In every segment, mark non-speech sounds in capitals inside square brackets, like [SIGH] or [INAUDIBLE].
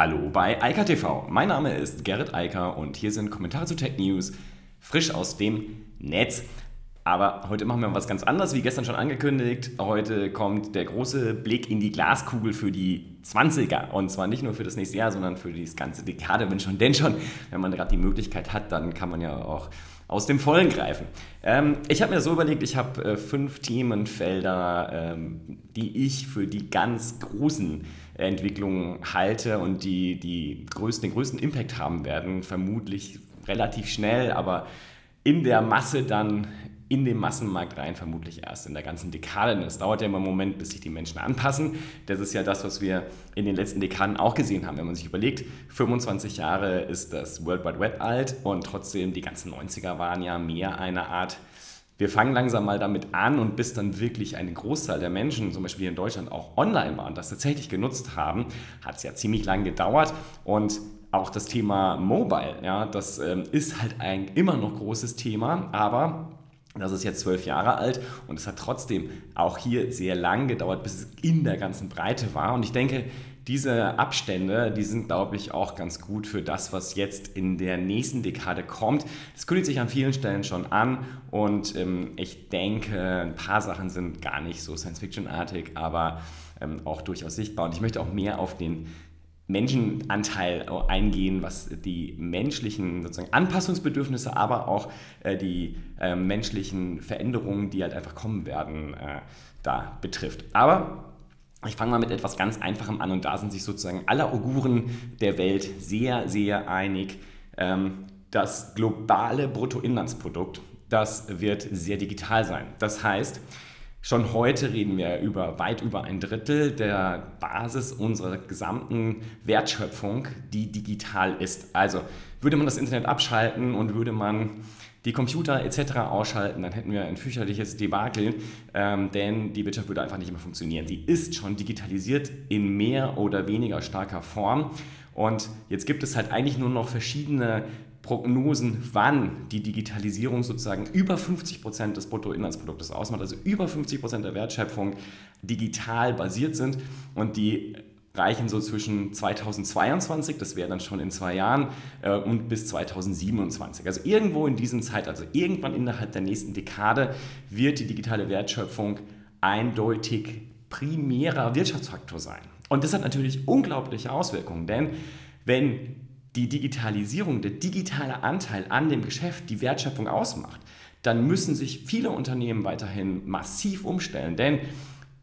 Hallo bei Eika TV. Mein Name ist Gerrit Eiker und hier sind Kommentare zu Tech News frisch aus dem Netz. Aber heute machen wir was ganz anderes, wie gestern schon angekündigt. Heute kommt der große Blick in die Glaskugel für die 20er. Und zwar nicht nur für das nächste Jahr, sondern für die ganze Dekade, wenn schon, denn schon. Wenn man gerade die Möglichkeit hat, dann kann man ja auch aus dem Vollen greifen. Ähm, ich habe mir so überlegt, ich habe äh, fünf Themenfelder, ähm, die ich für die ganz großen Entwicklung halte und die, die größten, den größten Impact haben werden, vermutlich relativ schnell, aber in der Masse dann in den Massenmarkt rein, vermutlich erst in der ganzen Dekade. Es dauert ja immer einen Moment, bis sich die Menschen anpassen. Das ist ja das, was wir in den letzten Dekaden auch gesehen haben. Wenn man sich überlegt, 25 Jahre ist das World Wide Web alt und trotzdem die ganzen 90er waren ja mehr eine Art wir fangen langsam mal damit an und bis dann wirklich eine Großzahl der Menschen, zum Beispiel hier in Deutschland, auch online waren, das tatsächlich genutzt haben, hat es ja ziemlich lang gedauert. Und auch das Thema Mobile, ja, das ähm, ist halt ein immer noch großes Thema, aber das ist jetzt zwölf Jahre alt und es hat trotzdem auch hier sehr lang gedauert, bis es in der ganzen Breite war. Und ich denke, diese Abstände, die sind, glaube ich, auch ganz gut für das, was jetzt in der nächsten Dekade kommt. Das kündigt sich an vielen Stellen schon an und ähm, ich denke, ein paar Sachen sind gar nicht so Science-Fiction-artig, aber ähm, auch durchaus sichtbar. Und ich möchte auch mehr auf den Menschenanteil eingehen, was die menschlichen sozusagen Anpassungsbedürfnisse, aber auch äh, die äh, menschlichen Veränderungen, die halt einfach kommen werden, äh, da betrifft. Aber ich fange mal mit etwas ganz Einfachem an und da sind sich sozusagen alle Auguren der Welt sehr, sehr einig. Ähm, das globale Bruttoinlandsprodukt, das wird sehr digital sein. Das heißt, Schon heute reden wir über weit über ein Drittel der Basis unserer gesamten Wertschöpfung, die digital ist. Also würde man das Internet abschalten und würde man die Computer etc. ausschalten, dann hätten wir ein fürchterliches Debakel, ähm, denn die Wirtschaft würde einfach nicht mehr funktionieren. Sie ist schon digitalisiert in mehr oder weniger starker Form. Und jetzt gibt es halt eigentlich nur noch verschiedene Prognosen, wann die Digitalisierung sozusagen über 50 Prozent des Bruttoinlandsproduktes ausmacht, also über 50 Prozent der Wertschöpfung digital basiert sind und die reichen so zwischen 2022, das wäre dann schon in zwei Jahren, äh, und bis 2027. Also irgendwo in diesem Zeitalter, also irgendwann innerhalb der nächsten Dekade wird die digitale Wertschöpfung eindeutig primärer Wirtschaftsfaktor sein. Und das hat natürlich unglaubliche Auswirkungen, denn wenn die Digitalisierung, der digitale Anteil an dem Geschäft die Wertschöpfung ausmacht, dann müssen sich viele Unternehmen weiterhin massiv umstellen. Denn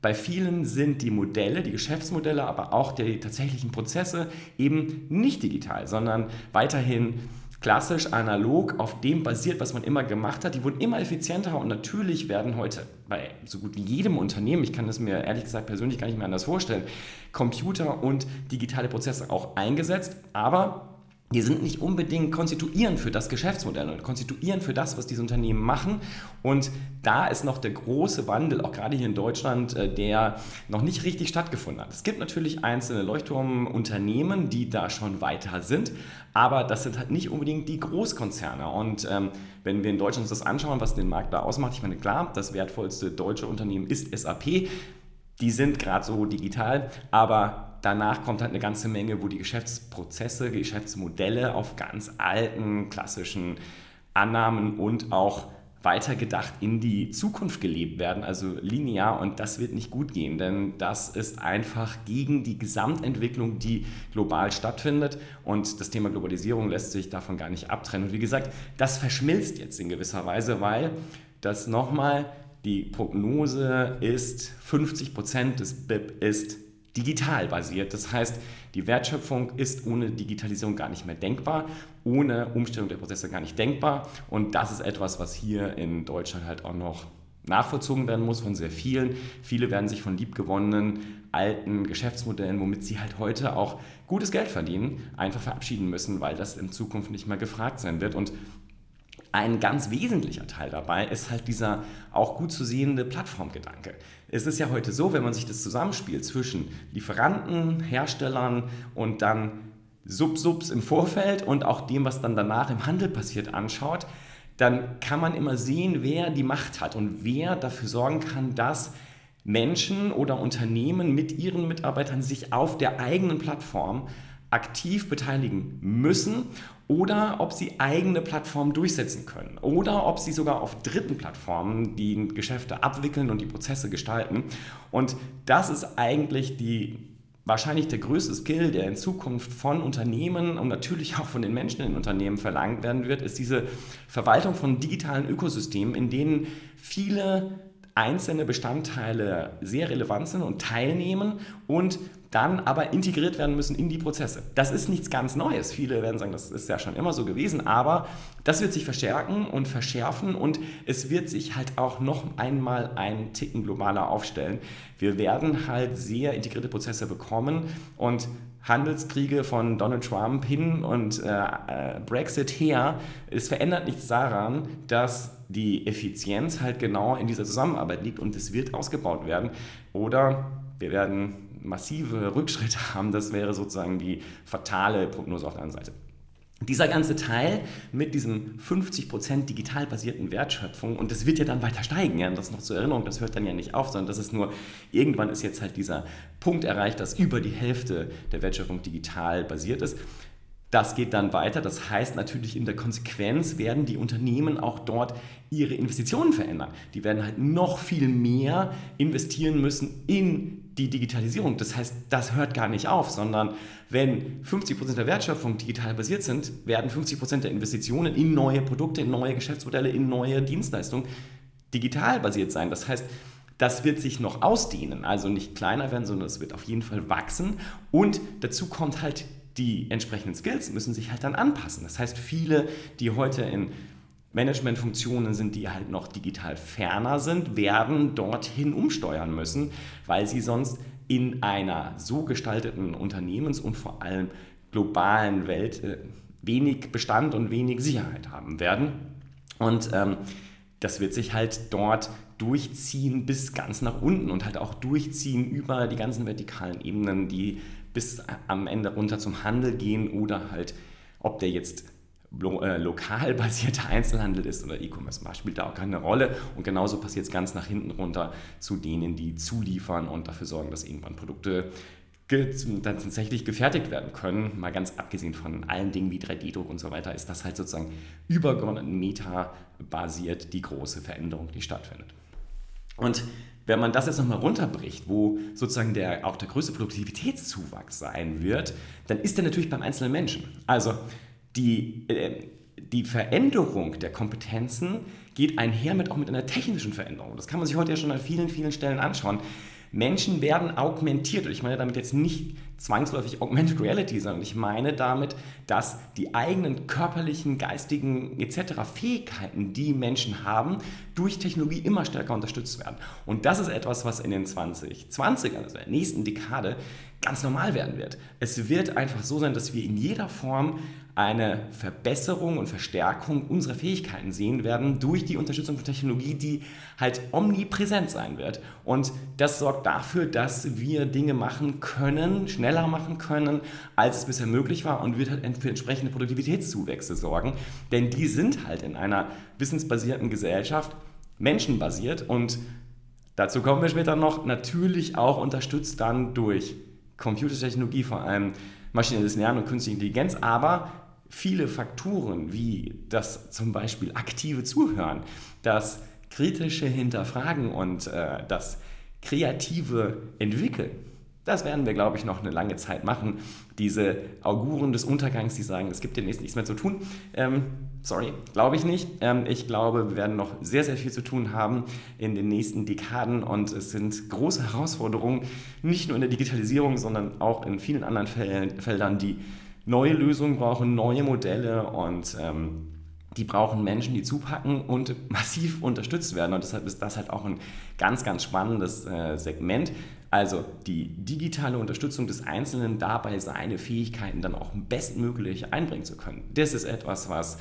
bei vielen sind die Modelle, die Geschäftsmodelle, aber auch die tatsächlichen Prozesse eben nicht digital, sondern weiterhin klassisch analog auf dem basiert, was man immer gemacht hat. Die wurden immer effizienter und natürlich werden heute bei so gut wie jedem Unternehmen, ich kann das mir ehrlich gesagt persönlich gar nicht mehr anders vorstellen, Computer und digitale Prozesse auch eingesetzt, aber die sind nicht unbedingt konstituierend für das Geschäftsmodell und konstituierend für das, was diese Unternehmen machen. Und da ist noch der große Wandel, auch gerade hier in Deutschland, äh, der noch nicht richtig stattgefunden hat. Es gibt natürlich einzelne Leuchtturmunternehmen, die da schon weiter sind, aber das sind halt nicht unbedingt die Großkonzerne. Und ähm, wenn wir in Deutschland uns das anschauen, was den Markt da ausmacht, ich meine, klar, das wertvollste deutsche Unternehmen ist SAP. Die sind gerade so digital, aber danach kommt halt eine ganze Menge, wo die Geschäftsprozesse, Geschäftsmodelle auf ganz alten, klassischen Annahmen und auch weitergedacht in die Zukunft gelebt werden, also linear und das wird nicht gut gehen, denn das ist einfach gegen die Gesamtentwicklung, die global stattfindet und das Thema Globalisierung lässt sich davon gar nicht abtrennen. Und wie gesagt, das verschmilzt jetzt in gewisser Weise, weil das nochmal die Prognose ist, 50 Prozent des BIP ist digital basiert. Das heißt, die Wertschöpfung ist ohne Digitalisierung gar nicht mehr denkbar, ohne Umstellung der Prozesse gar nicht denkbar. Und das ist etwas, was hier in Deutschland halt auch noch nachvollzogen werden muss von sehr vielen. Viele werden sich von liebgewonnenen alten Geschäftsmodellen, womit sie halt heute auch gutes Geld verdienen, einfach verabschieden müssen, weil das in Zukunft nicht mehr gefragt sein wird. Und ein ganz wesentlicher Teil dabei ist halt dieser auch gut zu sehende Plattformgedanke. Es ist ja heute so, wenn man sich das zusammenspielt zwischen Lieferanten, Herstellern und dann Sub-Subs im Vorfeld und auch dem, was dann danach im Handel passiert, anschaut, dann kann man immer sehen, wer die Macht hat und wer dafür sorgen kann, dass Menschen oder Unternehmen mit ihren Mitarbeitern sich auf der eigenen Plattform aktiv beteiligen müssen oder ob sie eigene Plattformen durchsetzen können oder ob sie sogar auf dritten Plattformen die Geschäfte abwickeln und die Prozesse gestalten. Und das ist eigentlich die wahrscheinlich der größte Skill, der in Zukunft von Unternehmen und natürlich auch von den Menschen in Unternehmen verlangt werden wird, ist diese Verwaltung von digitalen Ökosystemen, in denen viele einzelne Bestandteile sehr relevant sind und teilnehmen und dann aber integriert werden müssen in die Prozesse. Das ist nichts ganz Neues. Viele werden sagen, das ist ja schon immer so gewesen, aber das wird sich verstärken und verschärfen und es wird sich halt auch noch einmal einen Ticken globaler aufstellen. Wir werden halt sehr integrierte Prozesse bekommen und Handelskriege von Donald Trump hin und äh, äh, Brexit her, es verändert nichts daran, dass die Effizienz halt genau in dieser Zusammenarbeit liegt und es wird ausgebaut werden. Oder wir werden massive Rückschritte [LAUGHS] haben, das wäre sozusagen die fatale Prognose auf der anderen Seite. Dieser ganze Teil mit diesem 50% digital basierten Wertschöpfung, und das wird ja dann weiter steigen, ja, das noch zur Erinnerung, das hört dann ja nicht auf, sondern das ist nur, irgendwann ist jetzt halt dieser Punkt erreicht, dass über die Hälfte der Wertschöpfung digital basiert ist. Das geht dann weiter. Das heißt natürlich in der Konsequenz werden die Unternehmen auch dort ihre Investitionen verändern. Die werden halt noch viel mehr investieren müssen in die Digitalisierung. Das heißt, das hört gar nicht auf, sondern wenn 50% der Wertschöpfung digital basiert sind, werden 50% der Investitionen in neue Produkte, in neue Geschäftsmodelle, in neue Dienstleistungen digital basiert sein. Das heißt, das wird sich noch ausdehnen, also nicht kleiner werden, sondern es wird auf jeden Fall wachsen. Und dazu kommt halt die entsprechenden Skills müssen sich halt dann anpassen. Das heißt, viele, die heute in Managementfunktionen sind, die halt noch digital ferner sind, werden dorthin umsteuern müssen, weil sie sonst in einer so gestalteten Unternehmens- und vor allem globalen Welt äh, wenig Bestand und wenig Sicherheit haben werden. Und ähm, das wird sich halt dort durchziehen bis ganz nach unten und halt auch durchziehen über die ganzen vertikalen Ebenen, die bis am Ende runter zum Handel gehen oder halt, ob der jetzt lo äh, lokal basierter [LAUGHS] Einzelhandel ist oder E-Commerce spielt da auch keine Rolle. Und genauso passiert es ganz nach hinten runter zu denen, die zuliefern und dafür sorgen, dass irgendwann Produkte dann tatsächlich gefertigt werden können. Mal ganz abgesehen von allen Dingen wie 3D-Druck und so weiter, ist das halt sozusagen übergeordnet meta-basiert die große Veränderung, die stattfindet. Und wenn man das jetzt nochmal runterbricht, wo sozusagen der, auch der größte Produktivitätszuwachs sein wird, dann ist der natürlich beim einzelnen Menschen. Also die, äh, die Veränderung der Kompetenzen geht einher mit auch mit einer technischen Veränderung. Das kann man sich heute ja schon an vielen, vielen Stellen anschauen. Menschen werden augmentiert. Und ich meine damit jetzt nicht zwangsläufig Augmented Reality, sondern ich meine damit, dass die eigenen körperlichen, geistigen etc. Fähigkeiten, die Menschen haben, durch Technologie immer stärker unterstützt werden. Und das ist etwas, was in den 2020ern, also der nächsten Dekade, ganz normal werden wird. Es wird einfach so sein, dass wir in jeder Form eine Verbesserung und Verstärkung unserer Fähigkeiten sehen werden durch die Unterstützung von Technologie, die halt omnipräsent sein wird. Und das sorgt dafür, dass wir Dinge machen können, schneller machen können, als es bisher möglich war und wird halt für entsprechende Produktivitätszuwächse sorgen. Denn die sind halt in einer wissensbasierten Gesellschaft menschenbasiert und dazu kommen wir später noch, natürlich auch unterstützt dann durch Computertechnologie, vor allem maschinelles Lernen und künstliche Intelligenz, aber viele Faktoren, wie das zum Beispiel aktive Zuhören, das kritische Hinterfragen und äh, das kreative Entwickeln, das werden wir, glaube ich, noch eine lange Zeit machen. Diese Auguren des Untergangs, die sagen, es gibt demnächst nichts mehr zu tun. Ähm, sorry, glaube ich nicht. Ähm, ich glaube, wir werden noch sehr, sehr viel zu tun haben in den nächsten Dekaden und es sind große Herausforderungen, nicht nur in der Digitalisierung, sondern auch in vielen anderen Feldern, die neue Lösungen brauchen, neue Modelle und ähm, die brauchen Menschen, die zupacken und [LAUGHS] massiv unterstützt werden. Und deshalb ist das halt auch ein ganz, ganz spannendes äh, Segment. Also die digitale Unterstützung des Einzelnen dabei, seine Fähigkeiten dann auch bestmöglich einbringen zu können. Das ist etwas, was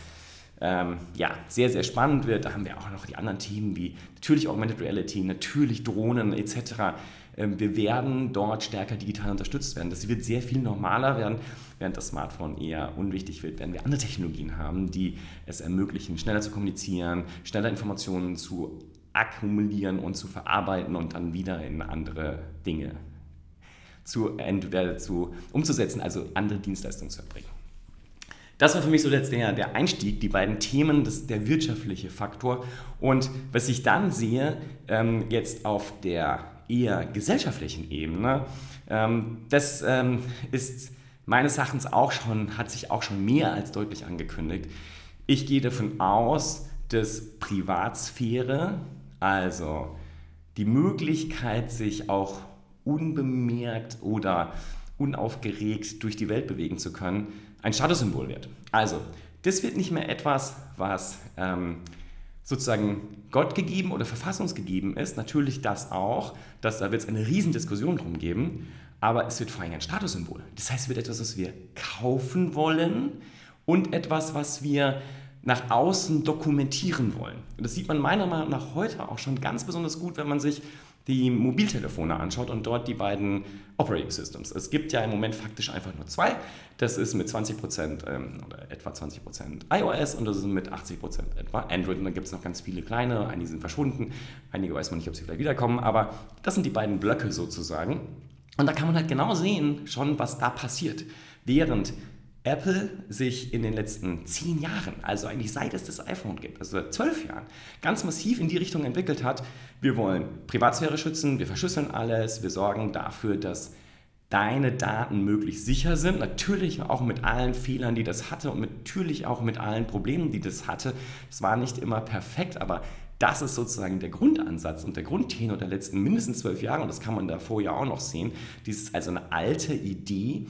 ähm, ja, sehr, sehr spannend wird. Da haben wir auch noch die anderen Themen wie natürlich Augmented Reality, natürlich Drohnen etc. Ähm, wir werden dort stärker digital unterstützt werden. Das wird sehr viel normaler werden. Während das Smartphone eher unwichtig wird, werden wir andere Technologien haben, die es ermöglichen, schneller zu kommunizieren, schneller Informationen zu akkumulieren und zu verarbeiten und dann wieder in andere Dinge zu, entweder zu, umzusetzen, also andere Dienstleistungen zu erbringen. Das war für mich so der, der Einstieg, die beiden Themen, das, der wirtschaftliche Faktor. Und was ich dann sehe, ähm, jetzt auf der eher gesellschaftlichen Ebene, ähm, das ähm, ist meines Erachtens auch schon, hat sich auch schon mehr als deutlich angekündigt. Ich gehe davon aus, dass Privatsphäre, also die Möglichkeit, sich auch unbemerkt oder unaufgeregt durch die Welt bewegen zu können, ein Statussymbol wird. Also, das wird nicht mehr etwas, was ähm, sozusagen Gott gegeben oder verfassungsgegeben ist. Natürlich das auch, dass da wird es eine Riesendiskussion drum geben, aber es wird vor allem ein Statussymbol. Das heißt, es wird etwas, was wir kaufen wollen und etwas, was wir nach außen dokumentieren wollen. Und das sieht man meiner Meinung nach heute auch schon ganz besonders gut, wenn man sich die Mobiltelefone anschaut und dort die beiden Operating Systems. Es gibt ja im Moment faktisch einfach nur zwei. Das ist mit 20% ähm, oder etwa 20% iOS und das ist mit 80% etwa Android. Und dann gibt es noch ganz viele kleine, einige sind verschwunden, einige weiß man nicht, ob sie vielleicht wiederkommen, aber das sind die beiden Blöcke sozusagen. Und da kann man halt genau sehen, schon was da passiert. Während Apple sich in den letzten zehn Jahren, also eigentlich seit es das iPhone gibt, also seit zwölf Jahren, ganz massiv in die Richtung entwickelt hat, wir wollen Privatsphäre schützen, wir verschlüsseln alles, wir sorgen dafür, dass deine Daten möglichst sicher sind, natürlich auch mit allen Fehlern, die das hatte und natürlich auch mit allen Problemen, die das hatte. Es war nicht immer perfekt, aber das ist sozusagen der Grundansatz und der Grundtenor der letzten mindestens zwölf Jahre und das kann man davor ja auch noch sehen. Dies ist also eine alte Idee,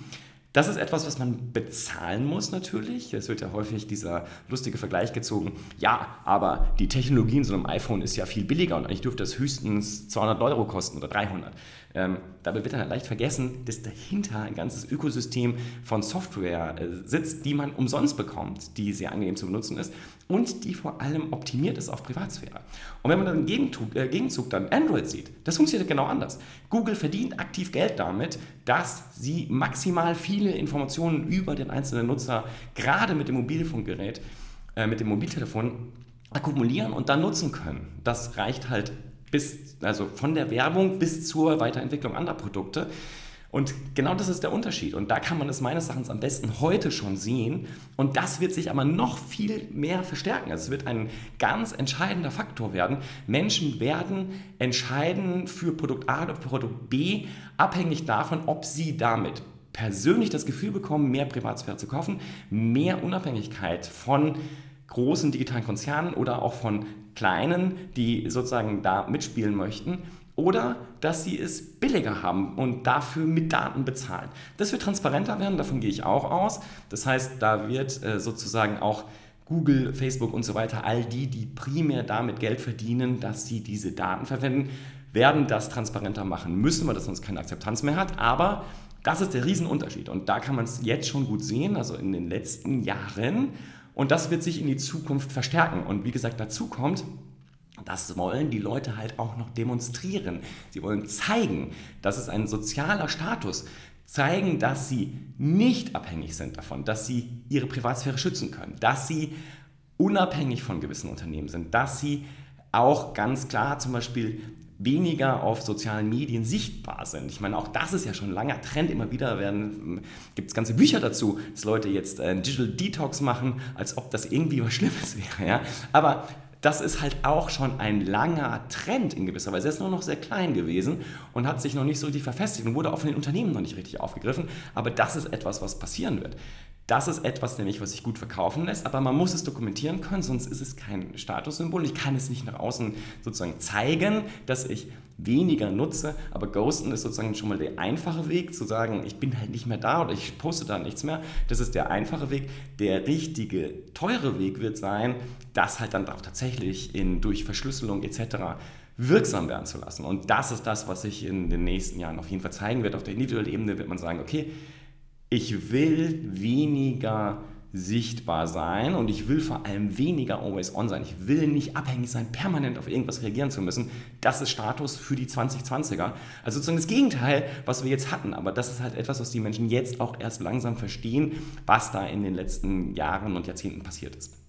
das ist etwas, was man bezahlen muss natürlich. Es wird ja häufig dieser lustige Vergleich gezogen. Ja, aber die Technologie in so einem iPhone ist ja viel billiger und eigentlich dürfte das höchstens 200 Euro kosten oder 300. Ähm, dabei wird dann leicht vergessen, dass dahinter ein ganzes Ökosystem von Software äh, sitzt, die man umsonst bekommt, die sehr angenehm zu benutzen ist und die vor allem optimiert ist auf Privatsphäre. Und wenn man dann im Gegenzug, äh, Gegenzug dann Android sieht, das funktioniert genau anders. Google verdient aktiv Geld damit, dass sie maximal viele Informationen über den einzelnen Nutzer, gerade mit dem Mobilfunkgerät, äh, mit dem Mobiltelefon, akkumulieren und dann nutzen können. Das reicht halt bis, also von der Werbung bis zur Weiterentwicklung anderer Produkte. Und genau das ist der Unterschied. Und da kann man es meines Erachtens am besten heute schon sehen. Und das wird sich aber noch viel mehr verstärken. Also es wird ein ganz entscheidender Faktor werden. Menschen werden entscheiden für Produkt A oder Produkt B, abhängig davon, ob sie damit persönlich das Gefühl bekommen, mehr Privatsphäre zu kaufen, mehr Unabhängigkeit von großen digitalen Konzernen oder auch von kleinen, die sozusagen da mitspielen möchten oder dass sie es billiger haben und dafür mit Daten bezahlen. Das wird transparenter werden, davon gehe ich auch aus. Das heißt, da wird äh, sozusagen auch Google, Facebook und so weiter, all die, die primär damit Geld verdienen, dass sie diese Daten verwenden, werden das transparenter machen müssen, weil das sonst keine Akzeptanz mehr hat. Aber das ist der Riesenunterschied und da kann man es jetzt schon gut sehen, also in den letzten Jahren und das wird sich in die Zukunft verstärken. Und wie gesagt, dazu kommt, das wollen die Leute halt auch noch demonstrieren. Sie wollen zeigen, dass es ein sozialer Status, zeigen, dass sie nicht abhängig sind davon, dass sie ihre Privatsphäre schützen können, dass sie unabhängig von gewissen Unternehmen sind, dass sie auch ganz klar zum Beispiel weniger auf sozialen Medien sichtbar sind. Ich meine, auch das ist ja schon ein langer Trend. Immer wieder gibt es ganze Bücher dazu, dass Leute jetzt äh, Digital Detox machen, als ob das irgendwie was Schlimmes [LAUGHS] wäre. Ja? Aber das ist halt auch schon ein langer Trend in gewisser Weise. Er ist nur noch sehr klein gewesen und hat sich noch nicht so richtig verfestigt und wurde auch von den Unternehmen noch nicht richtig aufgegriffen. Aber das ist etwas, was passieren wird. Das ist etwas nämlich, was sich gut verkaufen lässt, aber man muss es dokumentieren können, sonst ist es kein Statussymbol. Ich kann es nicht nach außen sozusagen zeigen, dass ich weniger nutze, aber Ghosten ist sozusagen schon mal der einfache Weg, zu sagen, ich bin halt nicht mehr da oder ich poste da nichts mehr. Das ist der einfache Weg. Der richtige, teure Weg wird sein, das halt dann auch tatsächlich in, durch Verschlüsselung etc wirksam werden zu lassen. Und das ist das, was sich in den nächsten Jahren auf jeden Fall zeigen wird. Auf der individuellen Ebene wird man sagen, okay, ich will weniger sichtbar sein und ich will vor allem weniger always on sein. Ich will nicht abhängig sein, permanent auf irgendwas reagieren zu müssen. Das ist Status für die 2020er. Also sozusagen das Gegenteil, was wir jetzt hatten. Aber das ist halt etwas, was die Menschen jetzt auch erst langsam verstehen, was da in den letzten Jahren und Jahrzehnten passiert ist.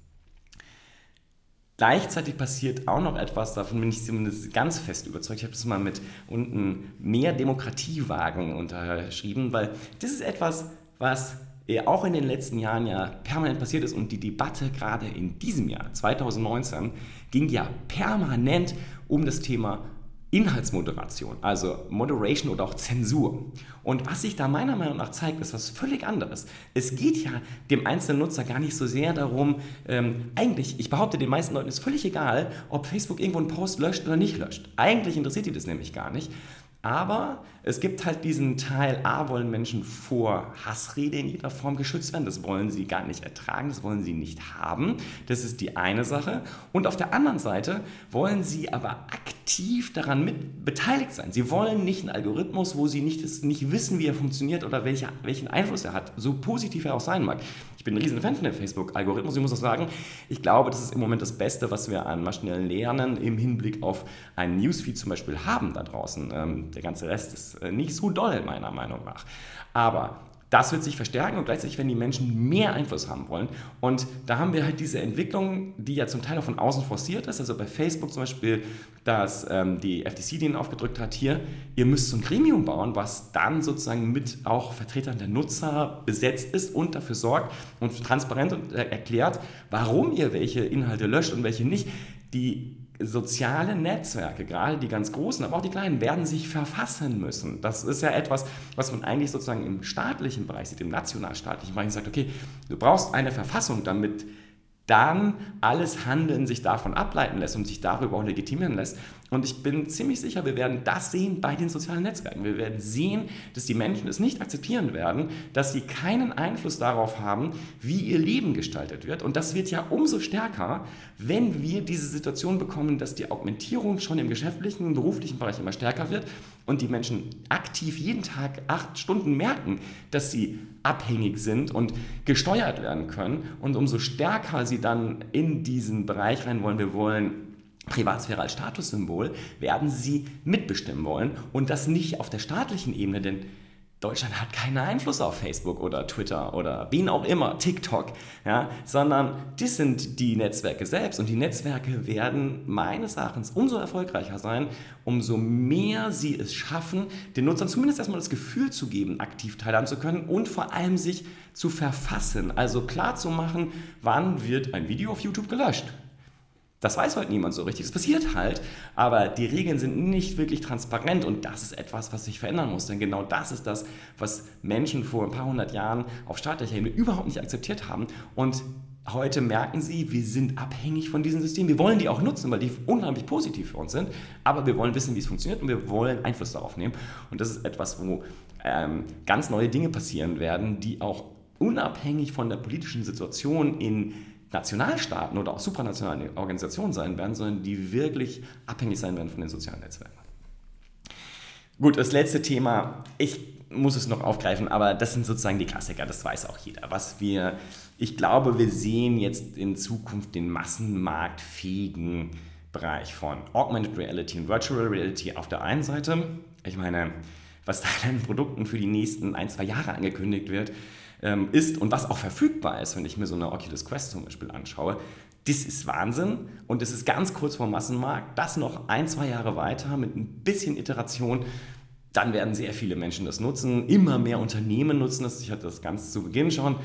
Gleichzeitig passiert auch noch etwas, davon bin ich zumindest ganz fest überzeugt. Ich habe das mal mit unten mehr Demokratiewagen unterschrieben, weil das ist etwas, was auch in den letzten Jahren ja permanent passiert ist und die Debatte gerade in diesem Jahr, 2019, ging ja permanent um das Thema Inhaltsmoderation, also Moderation oder auch Zensur. Und was sich da meiner Meinung nach zeigt, ist was völlig anderes. Es geht ja dem einzelnen Nutzer gar nicht so sehr darum, ähm, eigentlich, ich behaupte, den meisten Leuten ist völlig egal, ob Facebook irgendwo einen Post löscht oder nicht löscht. Eigentlich interessiert die das nämlich gar nicht, aber es gibt halt diesen Teil, A, wollen Menschen vor Hassrede in jeder Form geschützt werden. Das wollen sie gar nicht ertragen, das wollen sie nicht haben. Das ist die eine Sache. Und auf der anderen Seite wollen sie aber aktiv daran mit beteiligt sein. Sie wollen nicht einen Algorithmus, wo sie nicht, nicht wissen, wie er funktioniert oder welche, welchen Einfluss er hat, so positiv er auch sein mag. Ich bin ein riesen Fan von dem Facebook-Algorithmus. Ich muss auch sagen, ich glaube, das ist im Moment das Beste, was wir an maschinellen Lernen im Hinblick auf einen Newsfeed zum Beispiel haben da draußen. Ähm, der ganze Rest ist äh, nicht so doll, meiner Meinung nach. Aber das wird sich verstärken und gleichzeitig werden die Menschen mehr Einfluss haben wollen. Und da haben wir halt diese Entwicklung, die ja zum Teil auch von außen forciert ist. Also bei Facebook zum Beispiel, dass ähm, die FTC den aufgedrückt hat, hier, ihr müsst so ein Gremium bauen, was dann sozusagen mit auch Vertretern der Nutzer besetzt ist und dafür sorgt und transparent äh, erklärt, warum ihr welche Inhalte löscht und welche nicht. Die soziale Netzwerke, gerade die ganz großen, aber auch die kleinen, werden sich verfassen müssen. Das ist ja etwas, was man eigentlich sozusagen im staatlichen Bereich sieht, im nationalstaatlichen Bereich sagt, okay, du brauchst eine Verfassung, damit dann alles Handeln sich davon ableiten lässt und sich darüber auch legitimieren lässt. Und ich bin ziemlich sicher, wir werden das sehen bei den sozialen Netzwerken. Wir werden sehen, dass die Menschen es nicht akzeptieren werden, dass sie keinen Einfluss darauf haben, wie ihr Leben gestaltet wird. Und das wird ja umso stärker, wenn wir diese Situation bekommen, dass die Augmentierung schon im geschäftlichen, beruflichen Bereich immer stärker wird und die Menschen aktiv jeden Tag acht Stunden merken, dass sie abhängig sind und gesteuert werden können. Und umso stärker sie dann in diesen Bereich rein wollen, wir wollen Privatsphäre als Statussymbol, werden sie mitbestimmen wollen und das nicht auf der staatlichen Ebene, denn Deutschland hat keinen Einfluss auf Facebook oder Twitter oder wen auch immer, TikTok, ja, sondern das sind die Netzwerke selbst und die Netzwerke werden meines Erachtens umso erfolgreicher sein, umso mehr sie es schaffen, den Nutzern zumindest erstmal das Gefühl zu geben, aktiv teilhaben zu können und vor allem sich zu verfassen, also klar zu machen, wann wird ein Video auf YouTube gelöscht das weiß heute niemand so richtig. Es passiert halt, aber die Regeln sind nicht wirklich transparent und das ist etwas, was sich verändern muss. Denn genau das ist das, was Menschen vor ein paar hundert Jahren auf staatlicher Ebene überhaupt nicht akzeptiert haben. Und heute merken sie, wir sind abhängig von diesen Systemen. Wir wollen die auch nutzen, weil die unheimlich positiv für uns sind. Aber wir wollen wissen, wie es funktioniert und wir wollen Einfluss darauf nehmen. Und das ist etwas, wo ähm, ganz neue Dinge passieren werden, die auch unabhängig von der politischen Situation in Nationalstaaten oder auch supranationale Organisationen sein werden, sondern die wirklich abhängig sein werden von den sozialen Netzwerken. Gut, das letzte Thema, ich muss es noch aufgreifen, aber das sind sozusagen die Klassiker, das weiß auch jeder. Was wir, ich glaube, wir sehen jetzt in Zukunft den massenmarktfähigen Bereich von Augmented Reality und Virtual Reality auf der einen Seite. Ich meine, was da an Produkten für die nächsten ein, zwei Jahre angekündigt wird, ähm, ist und was auch verfügbar ist, wenn ich mir so eine Oculus Quest zum Beispiel anschaue, das ist Wahnsinn und es ist ganz kurz vor Massenmarkt. Das noch ein, zwei Jahre weiter mit ein bisschen Iteration, dann werden sehr viele Menschen das nutzen. Immer mehr Unternehmen nutzen das. Ich hatte das ganz zu Beginn schon.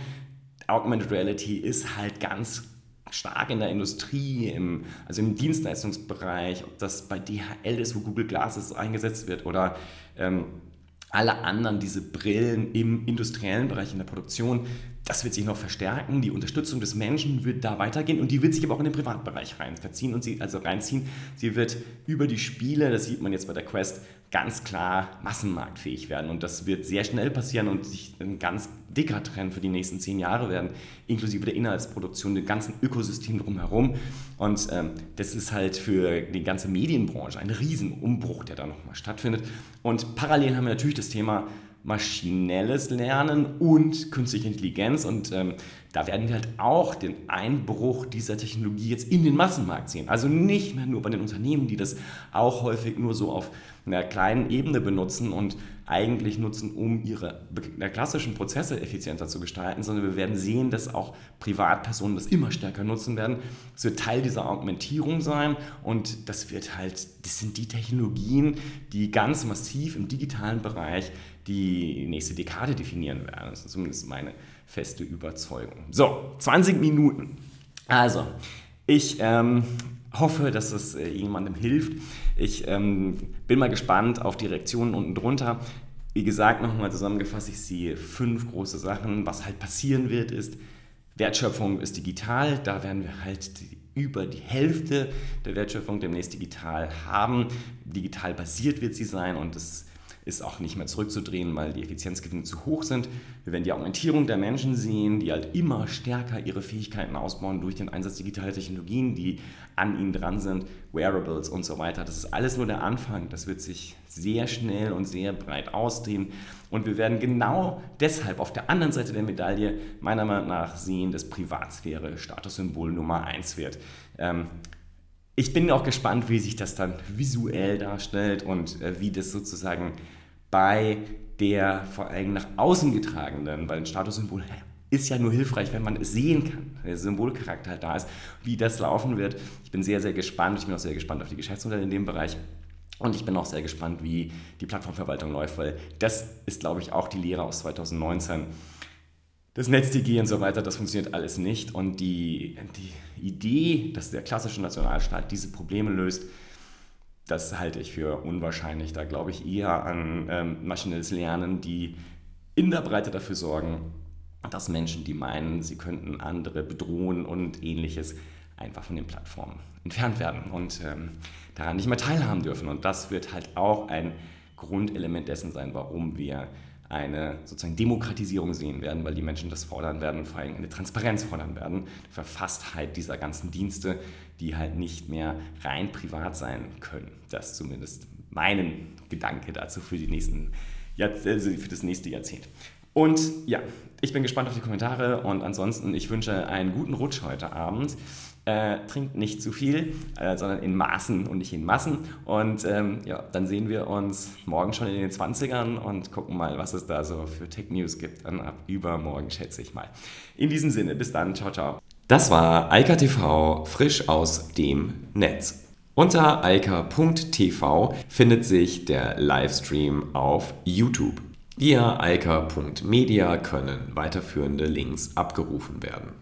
Augmented Reality ist halt ganz stark in der Industrie, im, also im Dienstleistungsbereich, ob das bei DHL ist, wo Google Glasses eingesetzt wird oder ähm, alle anderen, diese Brillen im industriellen Bereich, in der Produktion, das wird sich noch verstärken. Die Unterstützung des Menschen wird da weitergehen und die wird sich aber auch in den Privatbereich rein verziehen und sie also reinziehen. Sie wird über die Spiele, das sieht man jetzt bei der Quest, ganz klar massenmarktfähig werden. Und das wird sehr schnell passieren und sich ein ganz dicker Trend für die nächsten zehn Jahre werden, inklusive der Inhaltsproduktion, dem ganzen Ökosystem drumherum. Und ähm, das ist halt für die ganze Medienbranche ein Riesenumbruch, der da nochmal stattfindet. Und parallel haben wir natürlich das Thema maschinelles Lernen und künstliche Intelligenz. Und ähm, da werden wir halt auch den Einbruch dieser Technologie jetzt in den Massenmarkt sehen. Also nicht mehr nur bei den Unternehmen, die das auch häufig nur so auf einer kleinen Ebene benutzen und eigentlich nutzen, um ihre klassischen Prozesse effizienter zu gestalten, sondern wir werden sehen, dass auch Privatpersonen das immer stärker nutzen werden. Es wird Teil dieser Augmentierung sein und das wird halt, das sind die Technologien, die ganz massiv im digitalen Bereich die nächste Dekade definieren werden. Das ist zumindest meine feste Überzeugung. So, 20 Minuten. Also, ich ähm, hoffe, dass es äh, jemandem hilft. Ich ähm, bin mal gespannt auf die Reaktionen unten drunter. Wie gesagt, nochmal zusammengefasst, ich sehe fünf große Sachen. Was halt passieren wird, ist, Wertschöpfung ist digital. Da werden wir halt die, über die Hälfte der Wertschöpfung demnächst digital haben. Digital basiert wird sie sein und das ist auch nicht mehr zurückzudrehen, weil die Effizienzgewinne zu hoch sind. Wir werden die Augmentierung der Menschen sehen, die halt immer stärker ihre Fähigkeiten ausbauen durch den Einsatz digitaler Technologien, die an ihnen dran sind, Wearables und so weiter. Das ist alles nur der Anfang. Das wird sich sehr schnell und sehr breit ausdehnen. Und wir werden genau deshalb auf der anderen Seite der Medaille meiner Meinung nach sehen, dass Privatsphäre Statussymbol Nummer eins wird. Ähm, ich bin auch gespannt, wie sich das dann visuell darstellt und äh, wie das sozusagen bei der vor allem nach außen getragenen, weil ein Statussymbol ist ja nur hilfreich, wenn man es sehen kann, der Symbolcharakter da ist, wie das laufen wird. Ich bin sehr, sehr gespannt. Ich bin auch sehr gespannt auf die Geschäftsmodelle in dem Bereich. Und ich bin auch sehr gespannt, wie die Plattformverwaltung läuft, weil das ist, glaube ich, auch die Lehre aus 2019 das NetzDG und so weiter, das funktioniert alles nicht. Und die, die Idee, dass der klassische Nationalstaat diese Probleme löst, das halte ich für unwahrscheinlich. Da glaube ich eher an ähm, maschinelles Lernen, die in der Breite dafür sorgen, dass Menschen, die meinen, sie könnten andere bedrohen und ähnliches, einfach von den Plattformen entfernt werden und ähm, daran nicht mehr teilhaben dürfen. Und das wird halt auch ein Grundelement dessen sein, warum wir eine sozusagen Demokratisierung sehen werden, weil die Menschen das fordern werden und vor allem eine Transparenz fordern werden, eine Verfasstheit dieser ganzen Dienste, die halt nicht mehr rein privat sein können. Das ist zumindest mein Gedanke dazu für, die nächsten, also für das nächste Jahrzehnt. Und ja, ich bin gespannt auf die Kommentare und ansonsten, ich wünsche einen guten Rutsch heute Abend. Äh, trinkt nicht zu viel, äh, sondern in Maßen und nicht in Massen. Und ähm, ja, dann sehen wir uns morgen schon in den 20ern und gucken mal, was es da so für Tech News gibt. Dann ab übermorgen, schätze ich mal. In diesem Sinne, bis dann. Ciao, ciao. Das war Eika TV frisch aus dem Netz. Unter eika.tv findet sich der Livestream auf YouTube. Via eika.media können weiterführende Links abgerufen werden.